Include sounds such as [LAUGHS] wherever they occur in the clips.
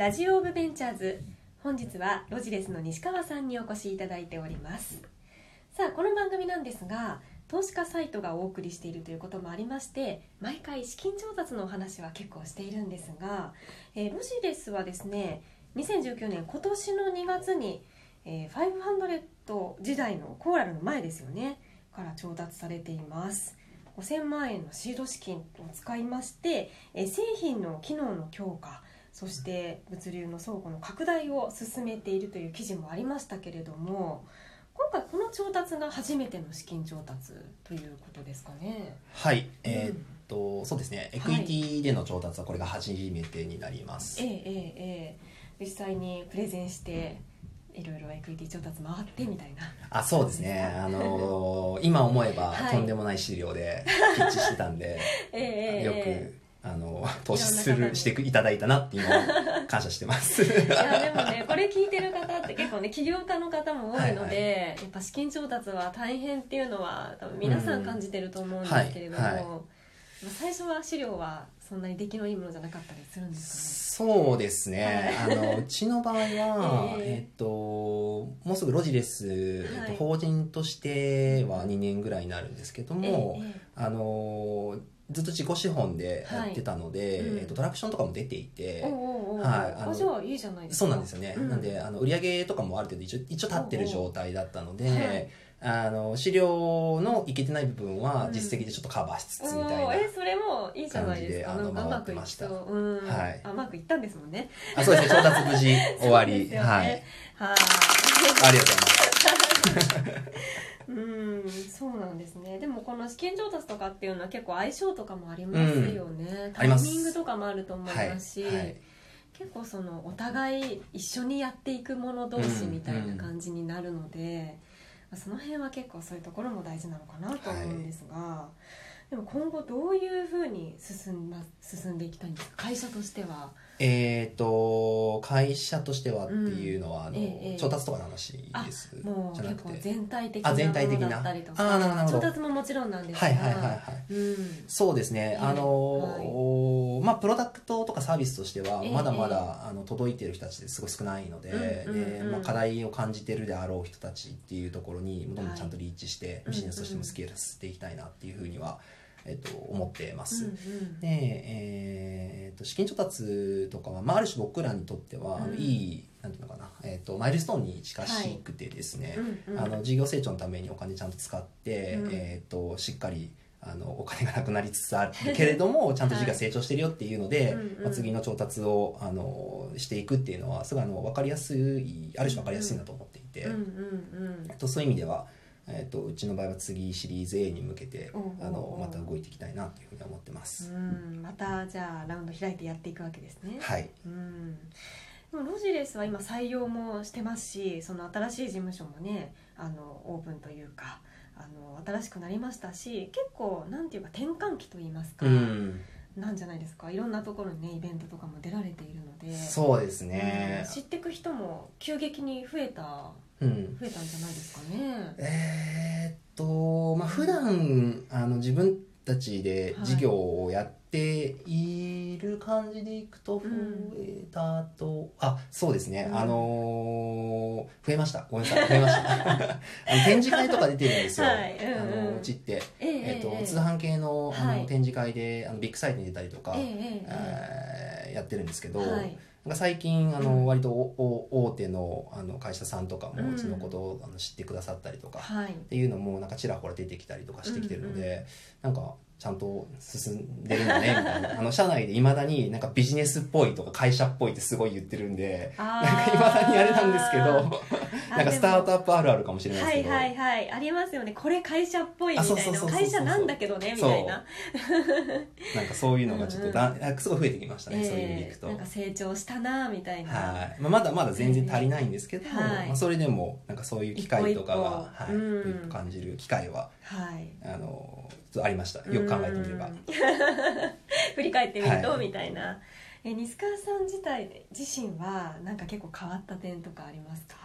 ラジオオブベンチャーズ。本日はロジレスの西川さんにお越しいただいております。さあこの番組なんですが投資家サイトがお送りしているということもありまして毎回資金調達のお話は結構しているんですが、えーロジレスはですね2019年今年の2月に、えー500時代のコーラルの前ですよねから調達されています。5000万円のシード資金を使いまして、えー製品の機能の強化そして物流の倉庫の拡大を進めているという記事もありましたけれども今回この調達が初めての資金調達ということですかね？はい、えーっとそうですね。エクイティでの調達はこれが初めてになります、ええええええ。実際にプレゼンしていろいろエクイティ調達回ってみたいな。あそうですね。[LAUGHS] あのー今思えばはい。とんでもない資料でピッチしてたんで、[LAUGHS] ええええよえ。くあの投資するしていただいたなって今感謝してます。えいやでもねこれ聞いてる方って結構ね起業家の方も多いので、やっぱ資金調達は大変っていうのは多分皆さん感じてると思うんですけれども、うんはいはい。まあ最初は資料はそんなに出来のいいものじゃなかったりするんですそうですね、あのうちの場合は、[LAUGHS] ええ。えっともうすぐロジレス、えっはい。と、法人としては2年ぐらいになるんですけどかね。も、えええ。あのずっと自己資本でやってたので、はいうん。えっと、トラクションとかも出ていてはいあじゃあいいじゃないですか。そうなんですよね、うん。なんであの売り上げとかもある程度一応一応立ってる状態だったので、おうおう。はい。あの資料のいけてない部分はうん実績でちょっとカバーしつつみたいおな、ーえそれもいいじゃないですか。感じであのなんかうまくいきそう。うん、はい。あうまくいったんですもんね。あそうですね。調達無事終わり、[LAUGHS] ね。はい。はい。ありがとうございます [LAUGHS] うんそうなんですね。でもこの資金調達とかっていうのは結構相性とかもありますよね、タイミングとかもあると思いますし、はいはい。結構そのお互い一緒にやっていく者同士みたいな感じになるので、まあその辺は結構そういうところも大事なのかなと思うんですが、でも今後どういうふうに進ん,、ま、進んでいきたいんですか？会社としてはえっ、と会社としてはっていうのは、あのええええ。調達とかの話です。もうじゃなくて。結構全体的な全体的な。のだったりとあーなるほど。調達ももちろんなんですが、はいはいはいはい。うん。そうですね、ええあのまあプロダクトとかサービスとしてはええまだまだ、あの届いてる人たちってすごい少ないので,、うんうんうん。でまあ、課題を感じてるであろう人たちっていうところにどんどんちゃんとリーチして、はいビジネスとしてもスケールしていきたいなっていうふうには、えっと、思ってます。うんうん。で、えー、と資金調達とかは、まあ、ある種僕らにとっては、あうん。のいいなんていうのかな、えー、とマイルストーンに近しくてですね、うんうん。あの事業成長のためにお金ちゃんと使って、うん。えー、としっかりあのお金がなくなりつつあるけれどもちゃんと事業が成長してるよっていうので、うんうん。まあ、次の調達をあのしていくっていうのはすごいあの分かりやすいある種分かりやすいなと思っていて、うんうんえっとそういう意味では、えっとうちの場合は次シリーズ A に向けておうおうおうあのまた動いていきたいなというふうに思ってます。うん。うんまたじゃあラウンド開いてやっていくわけですね、はい。うん。でもロジレスは今採用もしてますしその新しい事務所もねあのオープンというかあの新しくなりましたし結構なんていうか転換期といいますか、うん。なんじゃないですか。いろんなところにねイベントとかも出られているので。そうですね。うん、知っていく人も急激に増えたうん、増えたんじゃないですかね。えーっとまあ普段あの自分たちで事業をやっている感じでいくと増えたと、あそうですね、うん。あのー増えました。ごめんなさい。増えました。[LAUGHS] あの展示会とか出てるんですよ、はい。うんうん。あのうちって、えええーっとええ。通販系のあの、はい。展示会であのビッグサイトに出たりとか、えーやってるんですけど、はい最近あの、うん。割と大手のあの会社さんとかうん。もうちのことをあの知ってくださったりとか、はい。っていうのもなんかちらほら出てきたりとかしてきてるので、なんかちゃんと進んでるんだねみたいな。[LAUGHS] あの社内でいまだになんかビジネスっぽいとか会社っぽいってすごい言ってるんで [LAUGHS] ななんかいまだにあれなんですけどなんかスタートアップあるあるかもしれないですけど、はいはいはいありますよね。これ会社っぽいみたいな。会社なんだけどねみたいな。[LAUGHS] なんかそういうのがちょっとだ、なん。かすごい増えてきましたね、そういう意味でいくと。ええなんか成長したなみたいな、はい。まあ、まだまだ全然足りないんですけど、はい。まあ、それでもなんかそういう機会とかが一歩一歩。はい。うん。感じる機会ははい。あのありました。よく考えてみれば。うん。[LAUGHS] 振り返ってみると、はいみたいな。え西川さん自体自身はなんか結構変わった点とかありますか、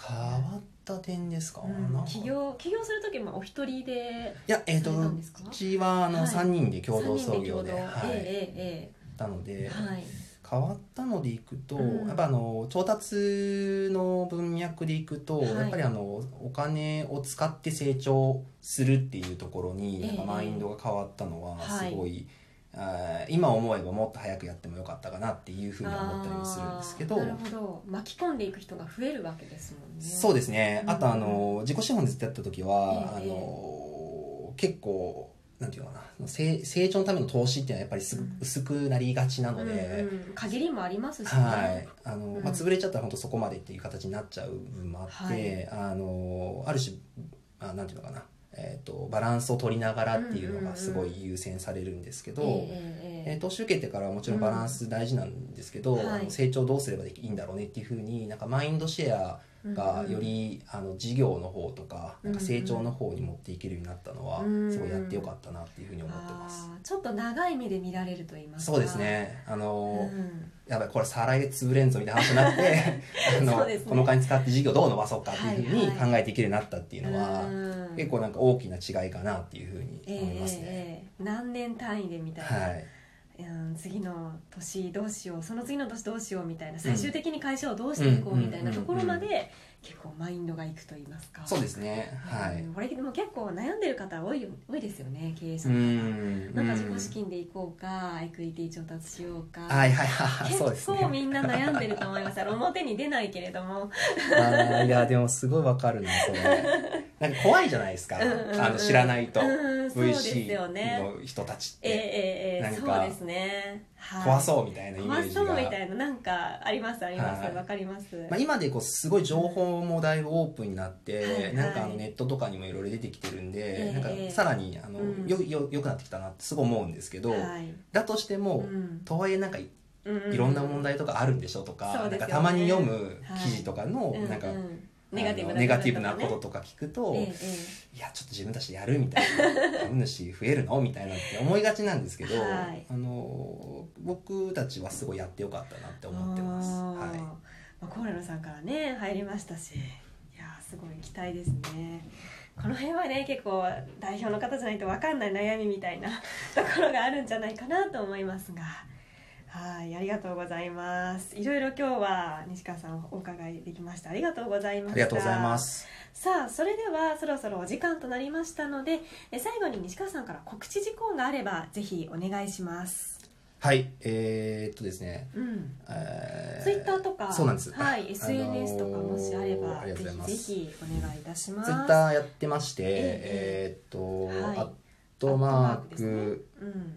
変わった点ですか,、うん。起業起業する時もお一人でいやえっ、とうちはあの、はい。3人で共同創業で、はい。えええたので、えええはい変変わったのでいくと、うん。やっぱあの調達の文脈でいくと、はい。やっぱりあのお金を使って成長するっていうところに、ええ。やっぱマインドが変わったのははい。すごい、あー今思えばもっと早くやってもよかったかなっていうふうには思ったりもするんですけどなるほど。巻き込んでいく人が増えるわけですもんね。そうですね、あとあうん。の自己資本でやった時は、ええ。あの結構なんていうのかな。成成長のための投資っていうのはやっぱりすぐうん。薄くなりがちなので、うんうん。限りもありますし。ね、はい。あのうんまあ、潰れちゃったら本当そこまでっていう形になっちゃう部分もあって、あのある種あなんていうのかな、えー、とバランスを取りながらっていうのがすごい優先されるんですけど、えええええー投資受けてからはもちろんバランス大事なんですけど、うん成長どうすればいいんだろうねっていうふうになんかマインドシェアがより、あの事業の方とかなんか成長の方に持っていけるようになったのは、うんすごいやってよかったなっていうふうに思ってます。ちょっと長い目で見られると言いますか。そうですね。あうの、んやばいこれ再来で潰れんぞみたいな話になって [LAUGHS] あの、ね。このお金使って事業どう伸ばそうかっていうふうにはいはい。考えていけるようになったっていうのは、うん。結構なんか大きな違いかなっていうふうにええ思いますね。ええ。何年単位でみたいな、はいうん次の年どうしようその次の年どうしようみたいな最終的に会社をどうしていこうみたいなところまで結構マインドがいくと言いますか。そうですね。はい。うんこれでも結構悩んでる方多いよ多いですよね経営者うの方。んなんか自己資金でいこうかエクイティ調達しようか。はいはいはい。[LAUGHS] 結構みんな悩んでると思います。表に出ないけれども。[LAUGHS] いやでもすごいわかるなそれなんか怖いじゃないですか。うんうんうん。あの知らないと。うん VC の人たちっええてええええ。なんかそうですね、はい。怖そうみたいなイメー怖そうジがみたいななんかあります？あります？はい。わ、かります、まあ、今でこうすごい情報もだいぶオープンになって、はいはい。なんかあのネットとかにもいろいろ出てきてるんで、ええなんかさらにあの、うん。よよよくなってきたなってすごい思うんですけど、はい。だとしても、うん。とはいえなんかいろんな問題とかあるんでしょとか,、そうですよね。なんかたまに読む記事とかの、うんうん。なんか、ネガティブなネガティブなこととか聞くと、えええいやちょっと自分たちでやるみたいな株主増えるのみたいなって思いがちなんですけど、はい。あの僕たちはすごいやってよかったなってえ思ってます。はい。まあ、コーラルさんからね入りましたし。いやーすごい期待ですね。この辺はね結構代表の方じゃないと分かんない悩みみたいなところがあるんじゃないかなと思いますがはいありがとうございます。いろいろ今日は西川さんお伺いできました。ありがとうございました。ありがとうございます。さあそれではそろそろお時間となりましたのでえ最後に西川さんから告知事項があればぜひお願いします。はい、えーっとですね、うん。えーツイッターとかそうなんです。はい、あ SNS とかもしあれば、ありがとうございます。ぜひぜひお願いいたします。ツイッターやってまして、ええーっと、はい。アットマークねクうん、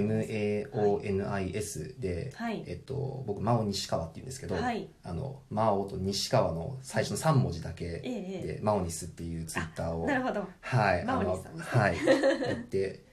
MAONIS で、はい。えっと、僕真央西川っていうんですけど、はい。あの真央と西川の最初の3文字だけえええで真央ニスっていうツイッターをなるほど。はい、真央あの西さんですね。はい、やって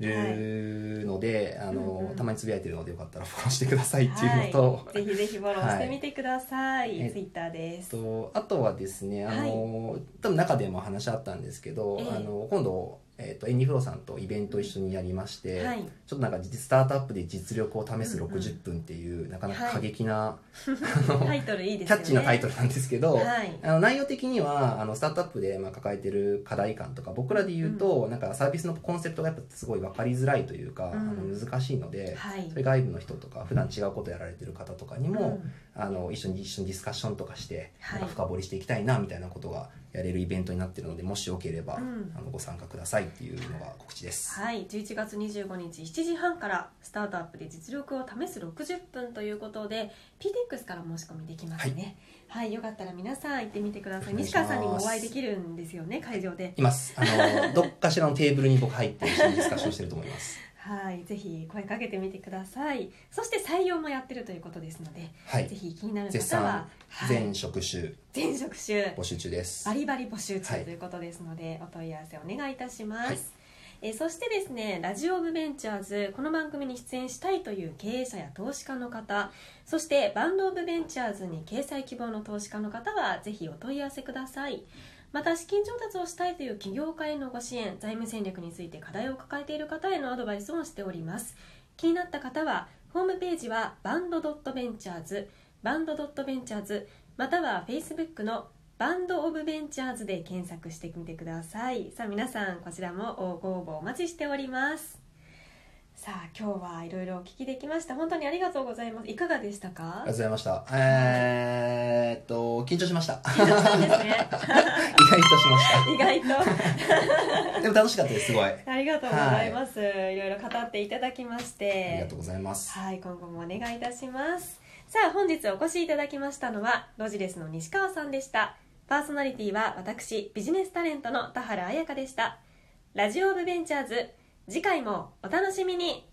るので、あの、うんうん。たまにつぶやいてるのでよかったらフォローしてくださいっていうのと、はい、ぜひぜひフォローしてみてください、はい。ツイッターです。とあとはですねあの、多分中でも話あったんですけど、ええ。あの今度、えー、とエンディフローさんとイベントを一緒にやりまして、はい。ちょっとなんかスタートアップで実力を試すうんうん。60分っていう、なかなはい。か過激な、[LAUGHS] タイトルいいですキャッチーなタイトルなんですけど、はい。あの内容的にはあのスタートアップでまあ抱えてる課題感とか僕らで言うと、なんかサービスのコンセプトがやっぱすごい分かりづらいというか、うんあの難しいので、はい。それ外部の人とか普段違うことやられてる方とかにも、うん。あの一緒に一緒にディスカッションとかして、はいなんか深掘りしていきたいなみたいなことがやれるイベントになってるのでもしよければ、うん。あのご参加くださいっていうのが告知です。はい、11月25日7時半からスタートアップで実力を試す60分ということで PTX から申し込みできますね。はい、よかったら皆さん行ってみてください。西川さんにもお会いできるんですよね会場で。います。あの [LAUGHS] どっかしらのテーブルに僕入って一緒にディスカッションしてると思います。はいぜひ声かけてみてください。そして採用もやってるということですので、はい。ぜひ気になる絶方は賛、はい。全職種。全職種。募集中です。バリバリ募集中はいとい。うことですので、お問い合わせお願いいたします、はい。えーそしてですねラジオ・オブ・ベンチャーズこの番組に出演したいという経営者や投資家の方そしてバンド・オブ・ベンチャーズに掲載希望の投資家の方はぜひお問い合わせくださいまた資金調達をしたいという起業家へのご支援財務戦略について課題を抱えている方へのアドバイスをしております。気になった方はホームページはバンドドットベンチャーズバンドドットベンチャーズまたは Facebook のバンドオブベンチャーズで検索してみてください。さあ皆さんこちらもご応募お待ちしております。さあ今日はいろいろお聞きできました。本当にありがとうございます。いかがでしたか？ありがとうございました。えー、っと緊張しました。緊張したんですね。[LAUGHS] 意外としまし意外と。た [LAUGHS] でも楽しかったですすごい。あありがとうございます、い、ろいろ語っていただきまして。りがとうございます。はい今後もお願いいたします。さあ本日お越しいただきましたのはロジレスの西川さんでした。パーソナリティは私ビジネスタレントの田原彩香でした。ラジオオブベンチャーズ次回もお楽しみに。